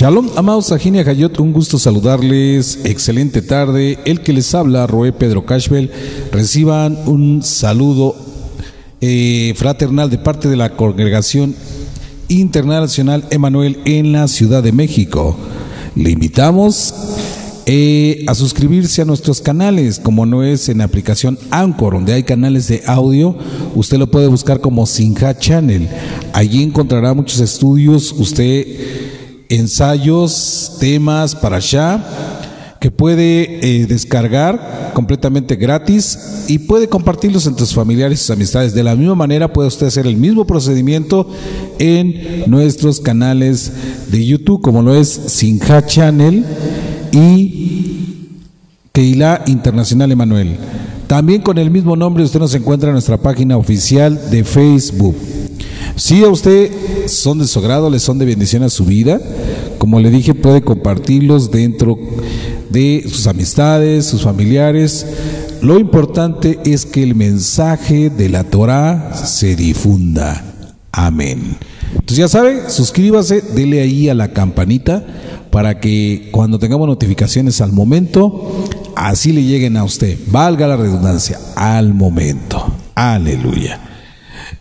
Shalom, amados Ajinia Hayot, un gusto saludarles. Excelente tarde. El que les habla, Roé Pedro Cashbel, reciban un saludo eh, fraternal de parte de la Congregación Internacional Emanuel en la Ciudad de México. Le invitamos eh, a suscribirse a nuestros canales, como no es en la aplicación Anchor, donde hay canales de audio, usted lo puede buscar como Sinja Channel. Allí encontrará muchos estudios, usted ensayos, temas para allá que puede eh, descargar completamente gratis y puede compartirlos entre sus familiares y sus amistades. De la misma manera puede usted hacer el mismo procedimiento en nuestros canales de YouTube, como lo es Sinja Channel y Keila Internacional Emanuel. También con el mismo nombre usted nos encuentra en nuestra página oficial de Facebook. Si a usted son de su agrado, les son de bendición a su vida, como le dije, puede compartirlos dentro de sus amistades, sus familiares. Lo importante es que el mensaje de la Torah se difunda. Amén. Entonces ya sabe, suscríbase, dele ahí a la campanita para que cuando tengamos notificaciones al momento, así le lleguen a usted. Valga la redundancia, al momento. Aleluya.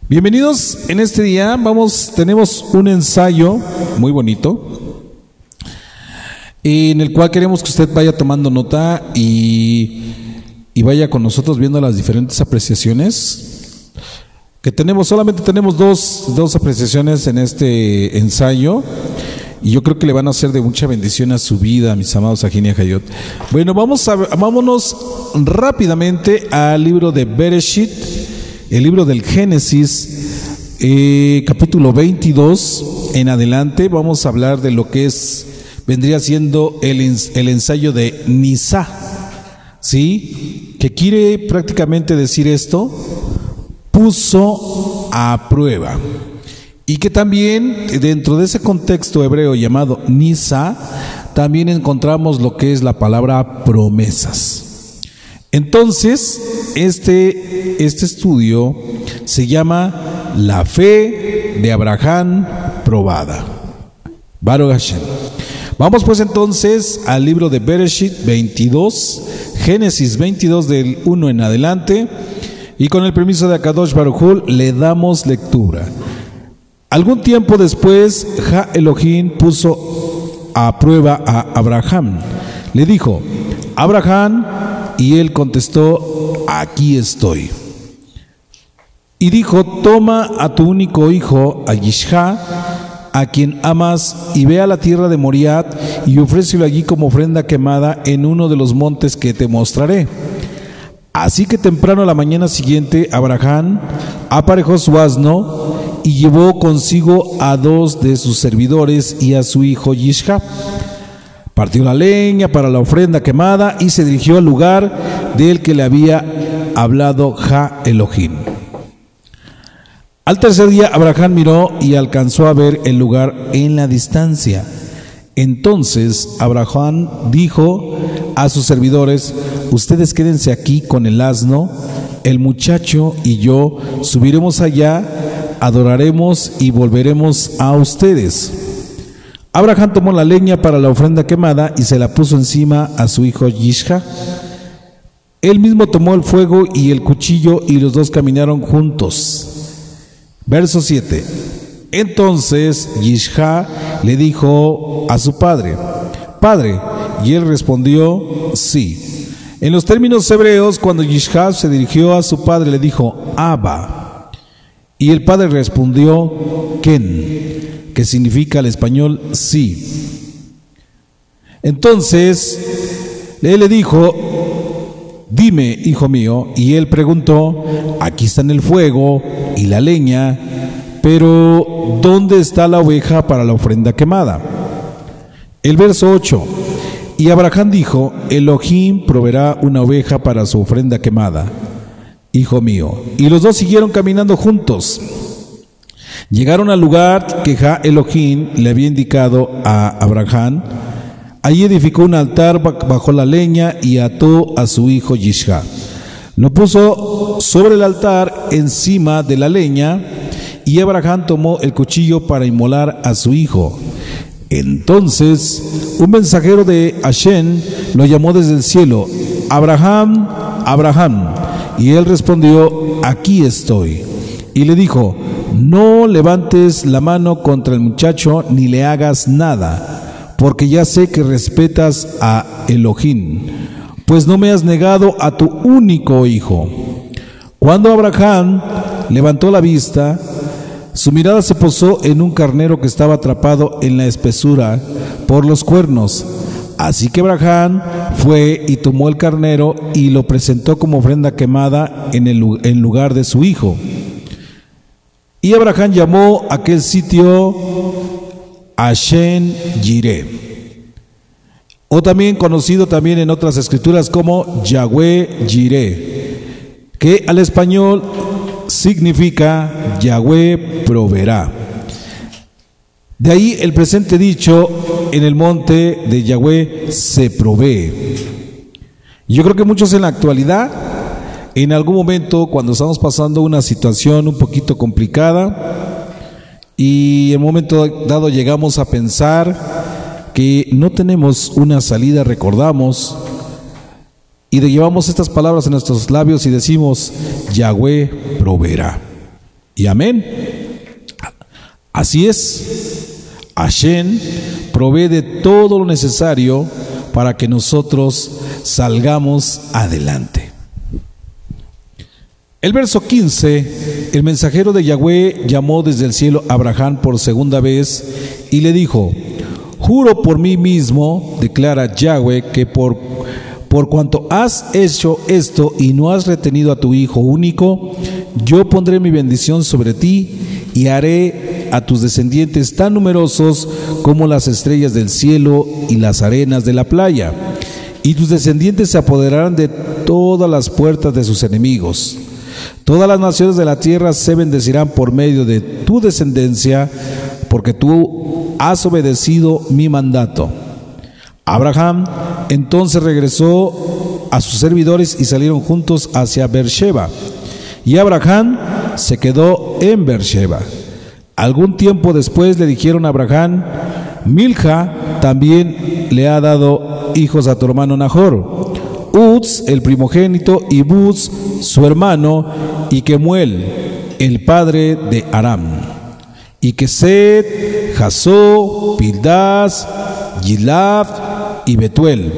Bienvenidos en este día. Vamos, tenemos un ensayo muy bonito en el cual queremos que usted vaya tomando nota y, y vaya con nosotros viendo las diferentes apreciaciones que tenemos. Solamente tenemos dos, dos apreciaciones en este ensayo. Y yo creo que le van a ser de mucha bendición a su vida, mis amados Ajinia Hayot. Bueno, vamos a, vámonos rápidamente al libro de Bereshit, el libro del Génesis, eh, capítulo 22 en adelante. Vamos a hablar de lo que es, vendría siendo el, el ensayo de Nisa, ¿sí? Que quiere prácticamente decir esto, puso a prueba. Y que también dentro de ese contexto hebreo llamado Nisa, también encontramos lo que es la palabra promesas. Entonces, este, este estudio se llama La fe de Abraham probada. Baruch Hashem. Vamos pues entonces al libro de Bereshit 22, Génesis 22 del 1 en adelante, y con el permiso de Akadosh Baruchul le damos lectura. Algún tiempo después, Ja Elohim puso a prueba a Abraham. Le dijo, Abraham, y él contestó, aquí estoy. Y dijo, toma a tu único hijo, a Yishha, a quien amas, y ve a la tierra de Moriat, y ofrécelo allí como ofrenda quemada en uno de los montes que te mostraré. Así que temprano a la mañana siguiente, Abraham aparejó su asno, y llevó consigo a dos de sus servidores y a su hijo Yishha. Partió la leña para la ofrenda quemada y se dirigió al lugar del que le había hablado Ja Elohim. Al tercer día Abraham miró y alcanzó a ver el lugar en la distancia. Entonces Abraham dijo a sus servidores, ustedes quédense aquí con el asno, el muchacho y yo subiremos allá adoraremos y volveremos a ustedes. Abraham tomó la leña para la ofrenda quemada y se la puso encima a su hijo Yishha. Él mismo tomó el fuego y el cuchillo y los dos caminaron juntos. Verso 7. Entonces Yishha le dijo a su padre, Padre, y él respondió, sí. En los términos hebreos, cuando Yishha se dirigió a su padre, le dijo, Abba. Y el padre respondió, Ken, que significa al español sí. Entonces, él le dijo, dime, hijo mío, y él preguntó, aquí están el fuego y la leña, pero ¿dónde está la oveja para la ofrenda quemada? El verso 8, y Abraham dijo, Elohim proveerá una oveja para su ofrenda quemada hijo mío. Y los dos siguieron caminando juntos. Llegaron al lugar que Ja Elohim le había indicado a Abraham. Allí edificó un altar bajo la leña y ató a su hijo Yishha. Lo puso sobre el altar encima de la leña y Abraham tomó el cuchillo para inmolar a su hijo. Entonces un mensajero de Hashem lo llamó desde el cielo, Abraham, Abraham. Y él respondió, aquí estoy. Y le dijo, no levantes la mano contra el muchacho ni le hagas nada, porque ya sé que respetas a Elohim, pues no me has negado a tu único hijo. Cuando Abraham levantó la vista, su mirada se posó en un carnero que estaba atrapado en la espesura por los cuernos. Así que Abraham fue y tomó el carnero y lo presentó como ofrenda quemada en, el, en lugar de su hijo. Y Abraham llamó aquel sitio Ashen Jireh, o también conocido también en otras escrituras como Yahweh Jireh, que al español significa Yahweh proveerá. De ahí el presente dicho, en el monte de Yahweh se provee. Yo creo que muchos en la actualidad, en algún momento cuando estamos pasando una situación un poquito complicada y en un momento dado llegamos a pensar que no tenemos una salida, recordamos, y llevamos estas palabras en nuestros labios y decimos, Yahweh proveerá. Y amén. Así es. Hashem provee de todo lo necesario para que nosotros salgamos adelante. El verso 15, el mensajero de Yahweh llamó desde el cielo a Abraham por segunda vez y le dijo, juro por mí mismo, declara Yahweh, que por por cuanto has hecho esto y no has retenido a tu Hijo único, yo pondré mi bendición sobre ti y haré a tus descendientes tan numerosos como las estrellas del cielo y las arenas de la playa. Y tus descendientes se apoderarán de todas las puertas de sus enemigos. Todas las naciones de la tierra se bendecirán por medio de tu descendencia, porque tú has obedecido mi mandato. Abraham entonces regresó a sus servidores y salieron juntos hacia Beersheba. Y Abraham se quedó en Beersheba. Algún tiempo después le dijeron a Abraham, Milja también le ha dado hijos a tu hermano Nahor. Uz, el primogénito, y Buz, su hermano, y Kemuel, el padre de Aram. Y Keset, Jasó, Pildas, Gilad, y Betuel.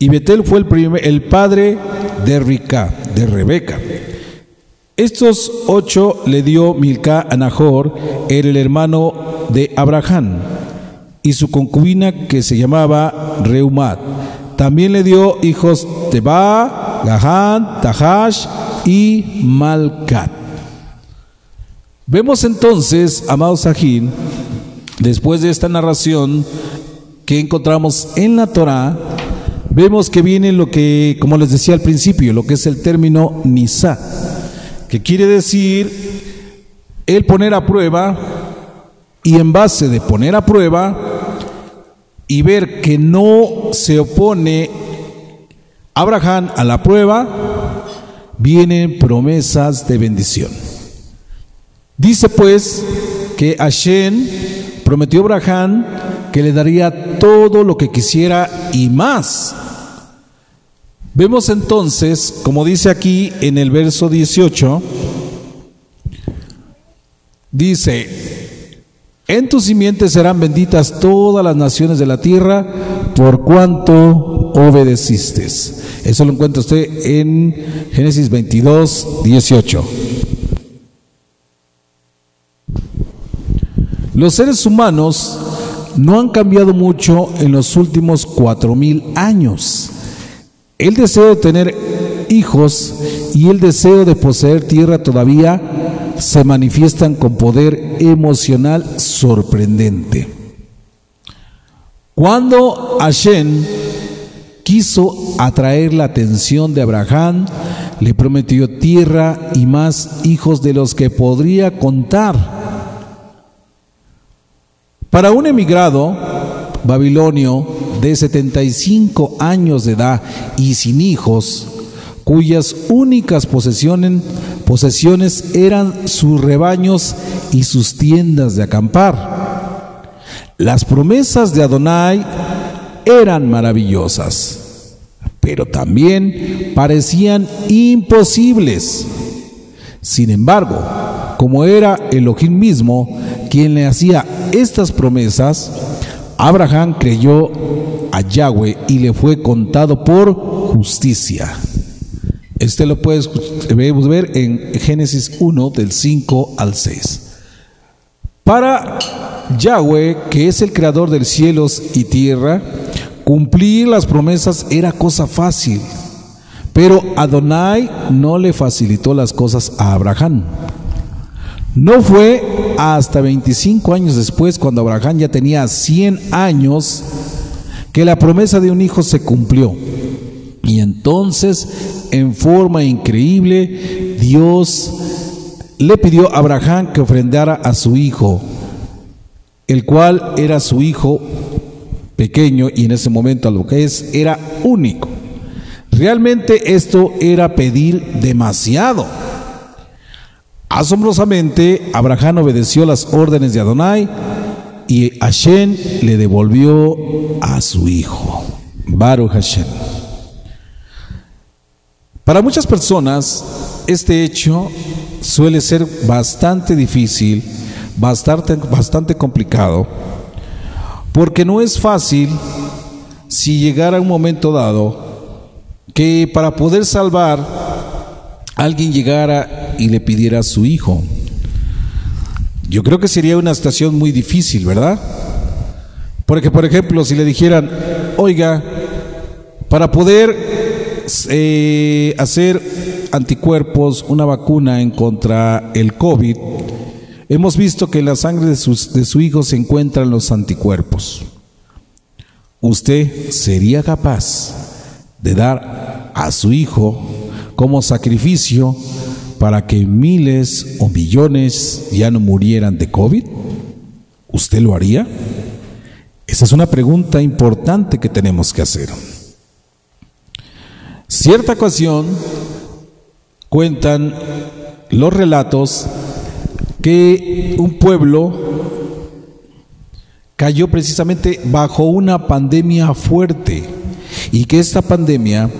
Y Betel fue el, padre de Rica, de Rebeca. Estos ocho le dio Milca a Nahor, el hermano de Abraham, y su concubina que se llamaba Reumat. También le dio hijos Teba, Gahán, Tahash y Malcat. Vemos entonces, amados Sahin, después de esta narración, que encontramos en la Torah, vemos que viene lo que, como les decía al principio, lo que es el término nisa, que quiere decir el poner a prueba y en base de poner a prueba y ver que no se opone Abraham a la prueba, vienen promesas de bendición. Dice pues que Hashem prometió a Abraham que le daría todo lo que quisiera y más. Vemos entonces, como dice aquí en el verso 18, dice, en tus simientes serán benditas todas las naciones de la tierra por cuanto obedeciste. Eso lo encuentra usted en Génesis 22, 18. Los seres humanos no han cambiado mucho en los últimos cuatro mil años. El deseo de tener hijos y el deseo de poseer tierra todavía se manifiestan con poder emocional sorprendente. Cuando Hashem quiso atraer la atención de Abraham, le prometió tierra y más hijos de los que podría contar. Para un emigrado babilonio de 75 años de edad y sin hijos, cuyas únicas posesiones, eran sus rebaños y sus tiendas de acampar. Las promesas de Adonai eran maravillosas, pero también parecían imposibles. Sin embargo, como era Elohim mismo quien le hacía estas promesas, Abraham creyó a Yahweh y le fue contado por justicia. Este lo puedes ver en Génesis 1 del 5 al 6. Para Yahweh, que es el creador de cielos y tierra, cumplir las promesas era cosa fácil. Pero Adonai no le facilitó las cosas a Abraham. No fue hasta 25 años después, cuando Abraham ya tenía 100 años, que la promesa de un hijo se cumplió. Y entonces, en forma increíble, Dios le pidió a Abraham que ofrendara a su hijo, el cual era su hijo pequeño y en ese momento a lo que es era único. Realmente esto era pedir demasiado. Asombrosamente, Abraham obedeció las órdenes de Adonai y Hashem le devolvió a su hijo, Baruch Hashem. Para muchas personas, este hecho suele ser bastante difícil, bastante, bastante complicado, porque no es fácil si llegara un momento dado que para poder salvar alguien llegara y le pidiera a su hijo. Yo creo que sería una situación muy difícil, ¿verdad? Porque, por ejemplo, si le dijeran, oiga, para poder eh, hacer anticuerpos, una vacuna en contra el COVID, hemos visto que en la sangre de, de su hijo se encuentran los anticuerpos. ¿Usted sería capaz de dar a su hijo como sacrificio para que miles o millones ya no murieran de COVID? ¿Usted lo haría? Esa es una pregunta importante que tenemos que hacer. Cierta ocasión cuentan los relatos que un pueblo cayó precisamente bajo una pandemia fuerte y que esta pandemia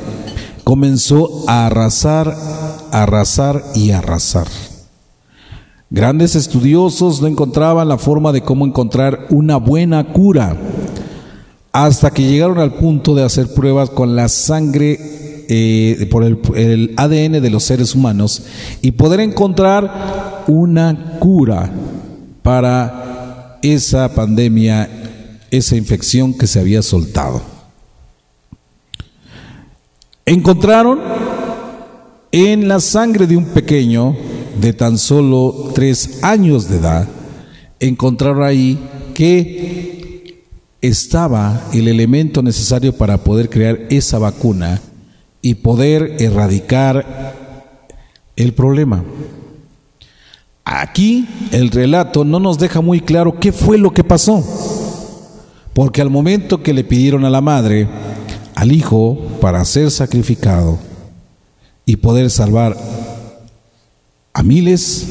comenzó a arrasar, arrasar y arrasar. Grandes estudiosos no encontraban la forma de cómo encontrar una buena cura hasta que llegaron al punto de hacer pruebas con la sangre eh, por el, ADN de los seres humanos y poder encontrar una cura para esa pandemia, esa infección que se había soltado. Encontraron en la sangre de un pequeño de tan solo tres años de edad, encontraron ahí que estaba el elemento necesario para poder crear esa vacuna y poder erradicar el problema. Aquí el relato no nos deja muy claro qué fue lo que pasó, porque al momento que le pidieron a la madre, al hijo, para ser sacrificado y poder salvar a miles,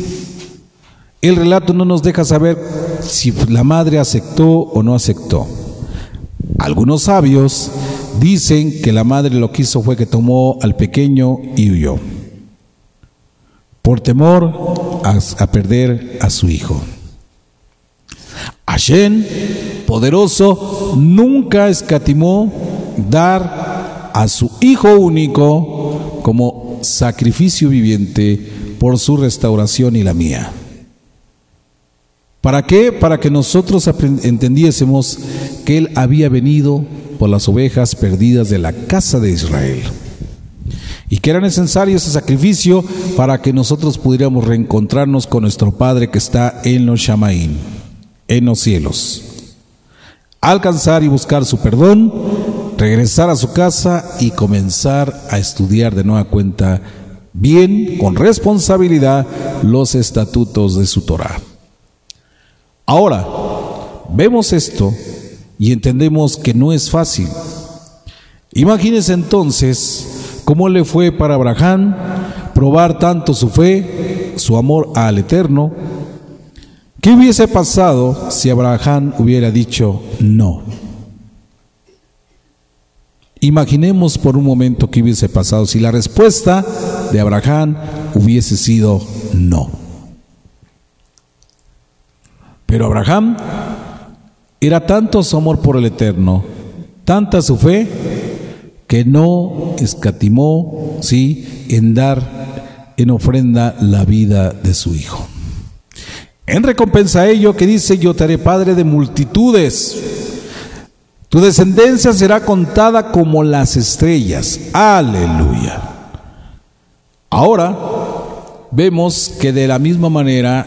el relato no nos deja saber si la madre aceptó o no aceptó. Algunos sabios Dicen que la madre lo que hizo fue que tomó al pequeño y huyó, por temor a, perder a su hijo. Hashem, poderoso, nunca escatimó dar a su hijo único como sacrificio viviente por su restauración y la mía. ¿Para qué? Para que nosotros entendiésemos que Él había venido por las ovejas perdidas de la casa de Israel. Y que era necesario ese sacrificio para que nosotros pudiéramos reencontrarnos con nuestro Padre que está en los Shamaín, en los cielos. Alcanzar y buscar su perdón, regresar a su casa y comenzar a estudiar de nueva cuenta bien, con responsabilidad, los estatutos de su Torah. Ahora, vemos esto y entendemos que no es fácil. Imagínense entonces cómo le fue para Abraham probar tanto su fe, su amor al Eterno, ¿Qué hubiese pasado si Abraham hubiera dicho no? Imaginemos por un momento qué hubiese pasado si la respuesta de Abraham hubiese sido no. Pero Abraham era tanto su amor por el Eterno, tanta su fe, que no escatimó, sí, en dar en ofrenda la vida de su hijo. En recompensa a ello que dice, yo te haré padre de multitudes. Tu descendencia será contada como las estrellas. Aleluya. Ahora vemos que de la misma manera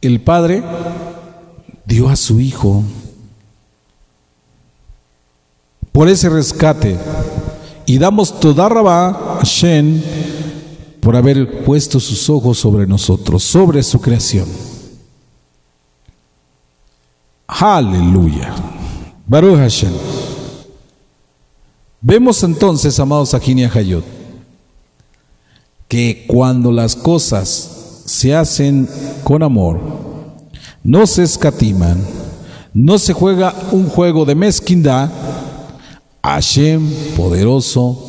el Padre dio a su Hijo por ese rescate y damos toda rabá a Shen por haber puesto sus ojos sobre nosotros, sobre su creación. Aleluya. Baruch Hashem. Vemos entonces, amados Ajini Hayot, que cuando las cosas se hacen con amor, no se escatiman, no se juega un juego de mezquindad, Hashem poderoso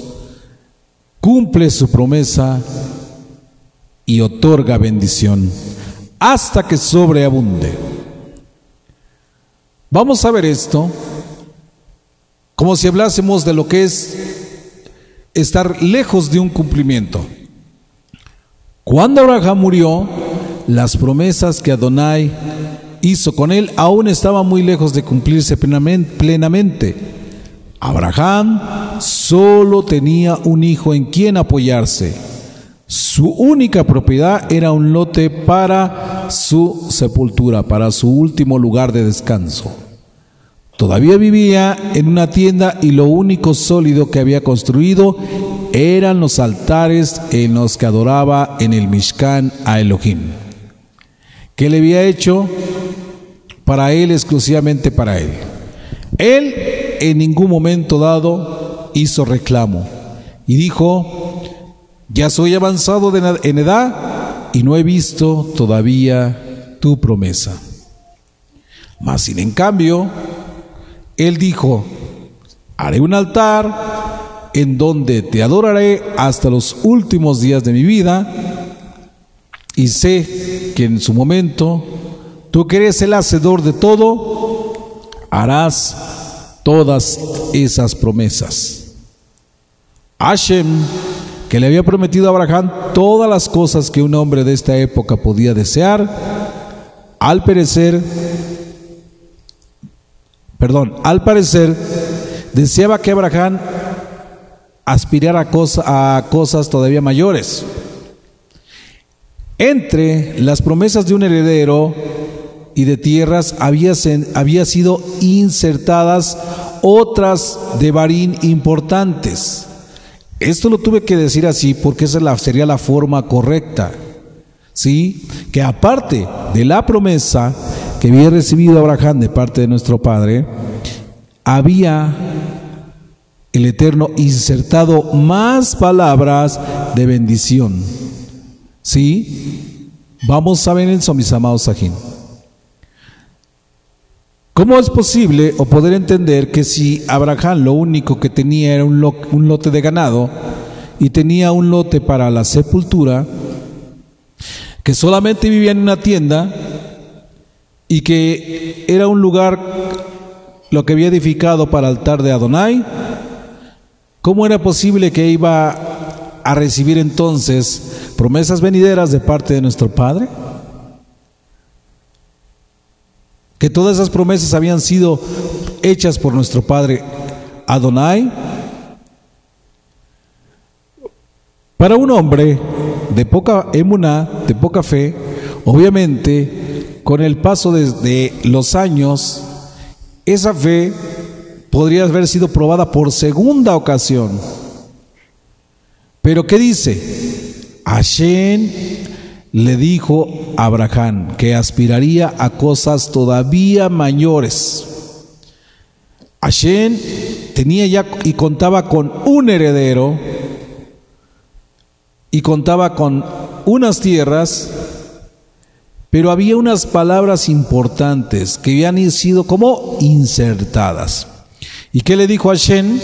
cumple su promesa y otorga bendición hasta que sobreabunde. Vamos a ver esto como si hablásemos de lo que es estar lejos de un cumplimiento. Cuando Abraham murió, las promesas que Adonai hizo con él aún estaban muy lejos de cumplirse plenamente. Abraham solo tenía un hijo en quien apoyarse. Su única propiedad era un lote para su sepultura, para su último lugar de descanso. Todavía vivía en una tienda y lo único sólido que había construido eran los altares en los que adoraba en el Mishkan a Elohim, que le había hecho para él, exclusivamente para él. Él en ningún momento dado hizo reclamo y dijo, ya soy avanzado en edad y no he visto todavía tu promesa. Mas sin en cambio, él dijo, haré un altar en donde te adoraré hasta los últimos días de mi vida y sé que en su momento tú que eres el hacedor de todo, harás todas esas promesas. Hashem, que le había prometido a Abraham todas las cosas que un hombre de esta época podía desear, al perecer, perdón, al parecer, deseaba que Abraham aspirara a, a cosas todavía mayores. Entre las promesas de un heredero y de tierras había, había sido insertadas otras de Barín importantes. Esto lo tuve que decir así porque esa sería la forma correcta. ¿Sí? Que aparte de la promesa que había recibido Abraham de parte de nuestro Padre, había el Eterno insertado más palabras de bendición. ¿Sí? Vamos a ver eso, mis amados Sajín. ¿Cómo es posible o poder entender que si Abraham lo único que tenía era un, lote de ganado y tenía un lote para la sepultura, que solamente vivía en una tienda y que era un lugar lo que había edificado para el altar de Adonai, ¿cómo era posible que iba a recibir entonces promesas venideras de parte de nuestro Padre? que todas esas promesas habían sido hechas por nuestro Padre Adonai. Para un hombre de poca emuná, de poca fe, obviamente, con el paso de los años, esa fe podría haber sido probada por segunda ocasión. Pero ¿qué dice? Hashem le dijo a Abraham que aspiraría a cosas todavía mayores. Hashem tenía ya y contaba con un heredero y contaba con unas tierras Pero había unas palabras importantes que habían sido como insertadas. ¿Y qué le dijo a Shen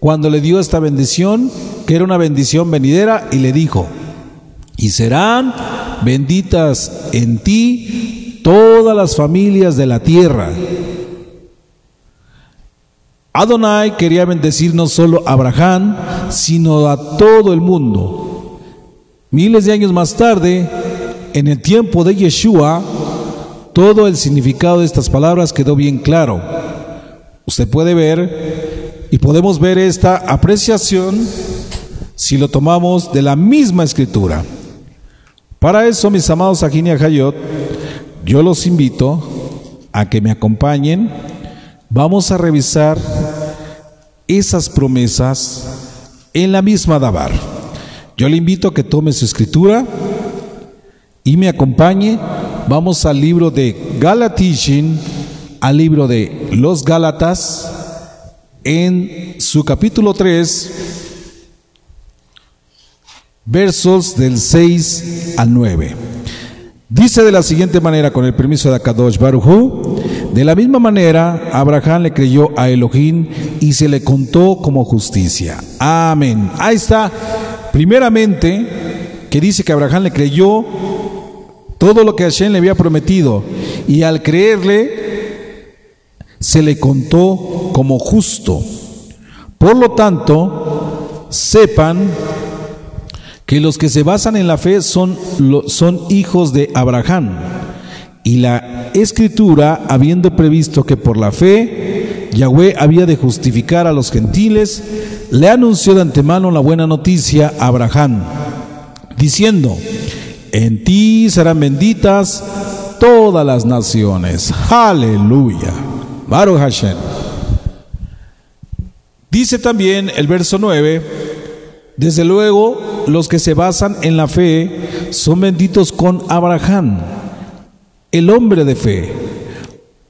cuando le dio esta bendición? Que era una bendición venidera y le dijo, y serán benditas en ti todas las familias de la tierra. Adonai quería bendecir no solo a Abraham, sino a todo el mundo. Miles de años más tarde, en el tiempo de Yeshua, todo el significado de estas palabras quedó bien claro. Usted puede ver y podemos ver esta apreciación si lo tomamos de la misma escritura. Para eso, mis amados Ajini Hayot, yo los invito a que me acompañen. Vamos a revisar esas promesas en la misma Dabar. Yo le invito a que tome su escritura y me acompañe. Vamos al libro de Galatishin, al libro de los Gálatas, en su capítulo 3, versos del 6 al 9. Dice de la siguiente manera, con el permiso de Akadosh Baruchu, de la misma manera, Abraham le creyó a Elohim y se le contó como justicia. Amén. Ahí está, primeramente, que dice que Abraham le creyó todo lo que Hashem le había prometido y al creerle se le contó como justo. Por lo tanto, sepan que los que se basan en la fe son, son hijos de Abraham. Y la escritura, habiendo previsto que por la fe Yahweh había de justificar a los gentiles, le anunció de antemano la buena noticia a Abraham, diciendo, en ti serán benditas todas las naciones. Aleluya. Baruch Hashem. Dice también el verso 9, desde luego los que se basan en la fe son benditos con Abraham, el hombre de fe.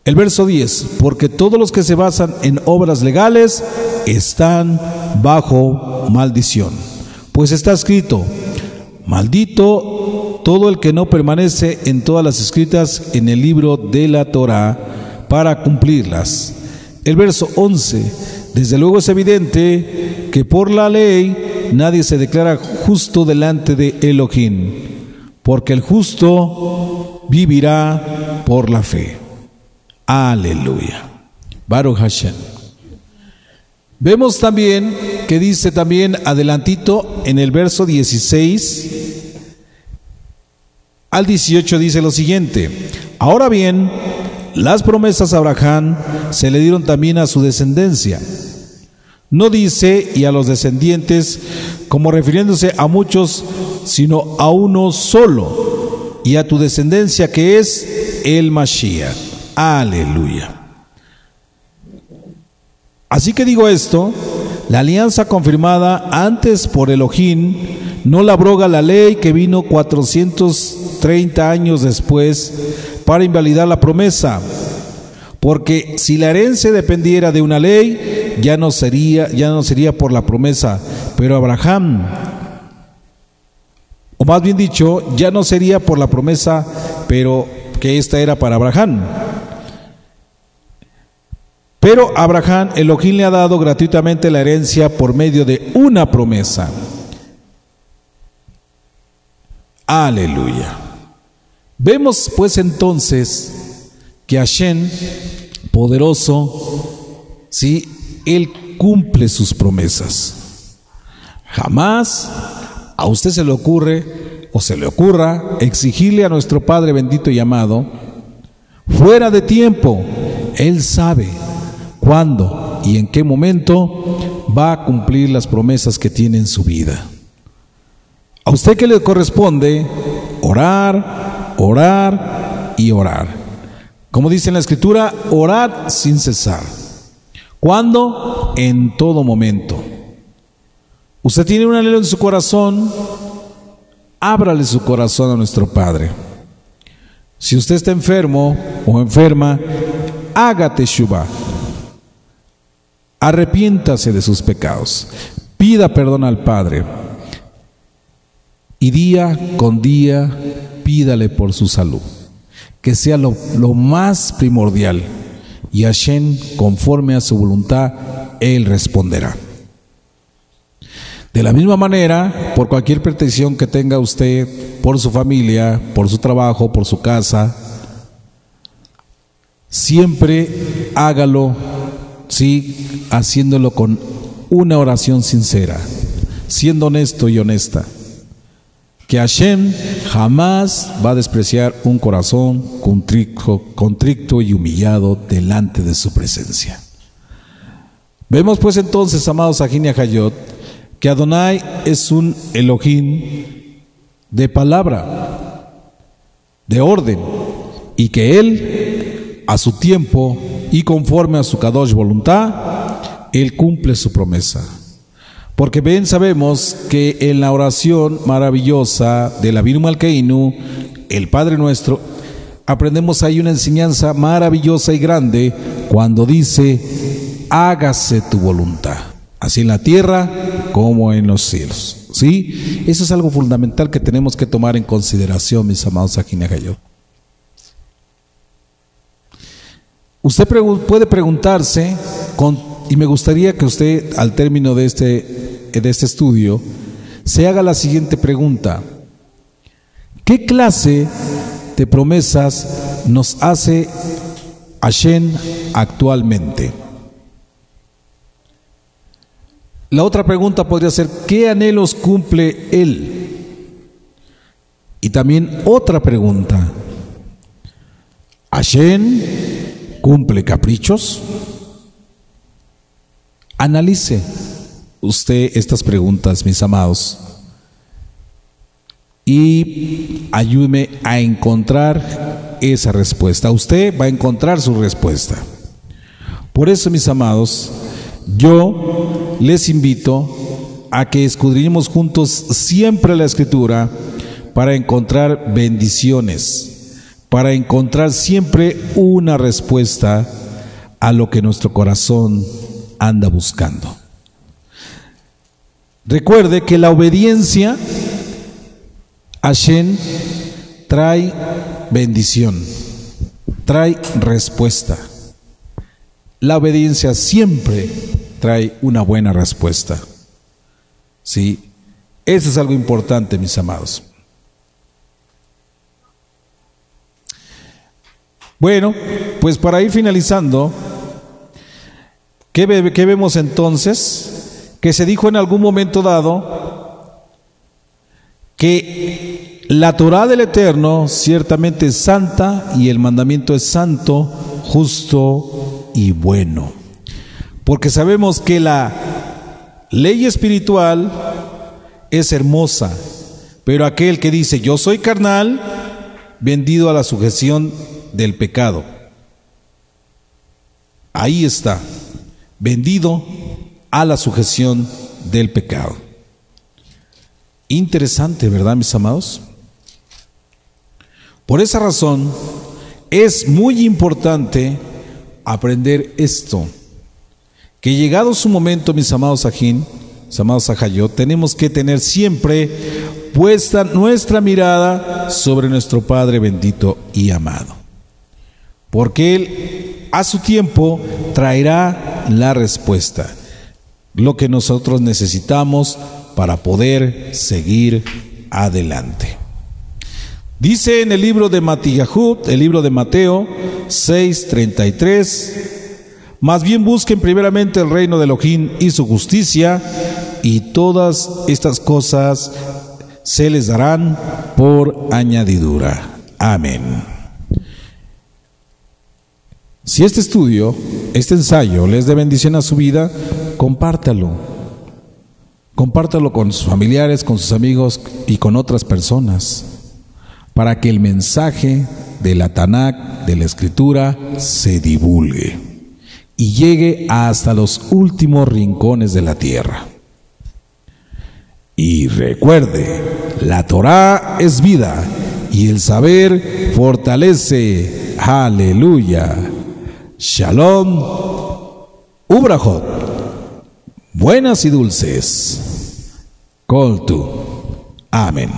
El verso 10, porque todos los que se basan en obras legales están bajo maldición. Pues está escrito, maldito todo el que no permanece en todas las escritas en el libro de la Torah para cumplirlas. El verso 11, desde luego es evidente que por la ley nadie se declara justo delante de Elohim, porque el justo vivirá por la fe. Aleluya. Baruch Hashem. Vemos también que dice también adelantito en el verso 16 al 18 dice lo siguiente, ahora bien, las promesas a Abraham se le dieron también a su descendencia. No dice y a los descendientes como refiriéndose a muchos, sino a uno solo, y a tu descendencia que es el Mashiach. Aleluya. Así que digo esto, la alianza confirmada antes por Elohim no la abroga la ley que vino 430 años después para invalidar la promesa. Porque si la herencia dependiera de una ley, ya no sería, ya no sería por la promesa. Pero Abraham, o más bien dicho, ya no sería por la promesa, pero que esta era para Abraham. Pero Abraham, Elohim le ha dado gratuitamente la herencia por medio de una promesa. Aleluya. Vemos pues entonces que Hashem, poderoso, sí, Él cumple sus promesas. Jamás a usted se le ocurre o se le ocurra exigirle a nuestro Padre bendito y amado, fuera de tiempo, Él sabe cuándo y en qué momento va a cumplir las promesas que tiene en su vida. A usted que le corresponde orar, orar y orar. Como dice en la escritura, orar sin cesar. ¿Cuándo? En todo momento. Usted tiene un anhelo en su corazón, ábrale su corazón a nuestro Padre. Si usted está enfermo o enferma, hágate teshuva. Arrepiéntase de sus pecados. Pida perdón al Padre. Y día con día pídale por su salud, que sea lo, lo más primordial. Y Hashem, conforme a su voluntad, Él responderá. De la misma manera, por cualquier pretensión que tenga usted, por su familia, por su trabajo, por su casa, siempre hágalo, sí, haciéndolo con una oración sincera, siendo honesto y honesta. Que Hashem jamás va a despreciar un corazón contrito, y humillado delante de su presencia. Vemos pues entonces, amados Ajinia Hayot, que Adonai es un Elohim de palabra, de orden, y que Él, a su tiempo y conforme a su Kadosh voluntad, Él cumple su promesa. Porque bien sabemos que en la oración maravillosa de la Malkeinu, el Padre Nuestro, aprendemos ahí una enseñanza maravillosa y grande cuando dice, hágase tu voluntad, así en la tierra como en los cielos. ¿Sí? Eso es algo fundamental que tenemos que tomar en consideración, mis amados yo. Usted puede preguntarse, y me gustaría que usted al término de este de este estudio, se haga la siguiente pregunta. ¿Qué clase de promesas nos hace Hashem actualmente? La otra pregunta podría ser, ¿qué anhelos cumple Él? Y también otra pregunta, ¿Hashem cumple caprichos? Analice usted estas preguntas, mis amados, y ayúdeme a encontrar esa respuesta. Usted va a encontrar su respuesta. Por eso, mis amados, yo les invito a que escudriñemos juntos siempre la escritura para encontrar bendiciones, para encontrar siempre una respuesta a lo que nuestro corazón anda buscando. Recuerde que la obediencia a Shen trae bendición, trae respuesta. La obediencia siempre trae una buena respuesta. ¿Sí? Eso es algo importante, mis amados. Bueno, pues para ir finalizando, ¿qué, qué vemos entonces? Que se dijo en algún momento dado que la Torah del Eterno ciertamente es santa y el mandamiento es santo, justo y bueno. Porque sabemos que la ley espiritual es hermosa, pero aquel que dice yo soy carnal, vendido a la sujeción del pecado. Ahí está, vendido a la sujeción del pecado. Interesante, ¿verdad, mis amados? Por esa razón, es muy importante aprender esto, que llegado su momento, mis amados Ajín, mis amados Ajayot, tenemos que tener siempre puesta nuestra mirada sobre nuestro Padre bendito y amado, porque Él a su tiempo traerá la respuesta lo que nosotros necesitamos para poder seguir adelante. Dice en el libro de Matiyahud, el libro de Mateo 6:33, más bien busquen primeramente el reino de Elohim y su justicia, y todas estas cosas se les darán por añadidura. Amén. Si este estudio, este ensayo les de bendición a su vida, compártalo. Compártalo con sus familiares, con sus amigos y con otras personas, para que el mensaje de la Tanakh, de la Escritura, se divulgue y llegue hasta los últimos rincones de la tierra. Y recuerde, la Torah es vida y el saber fortalece. Aleluya. Shalom, Ubrahot, buenas y dulces. Coltu. Amén.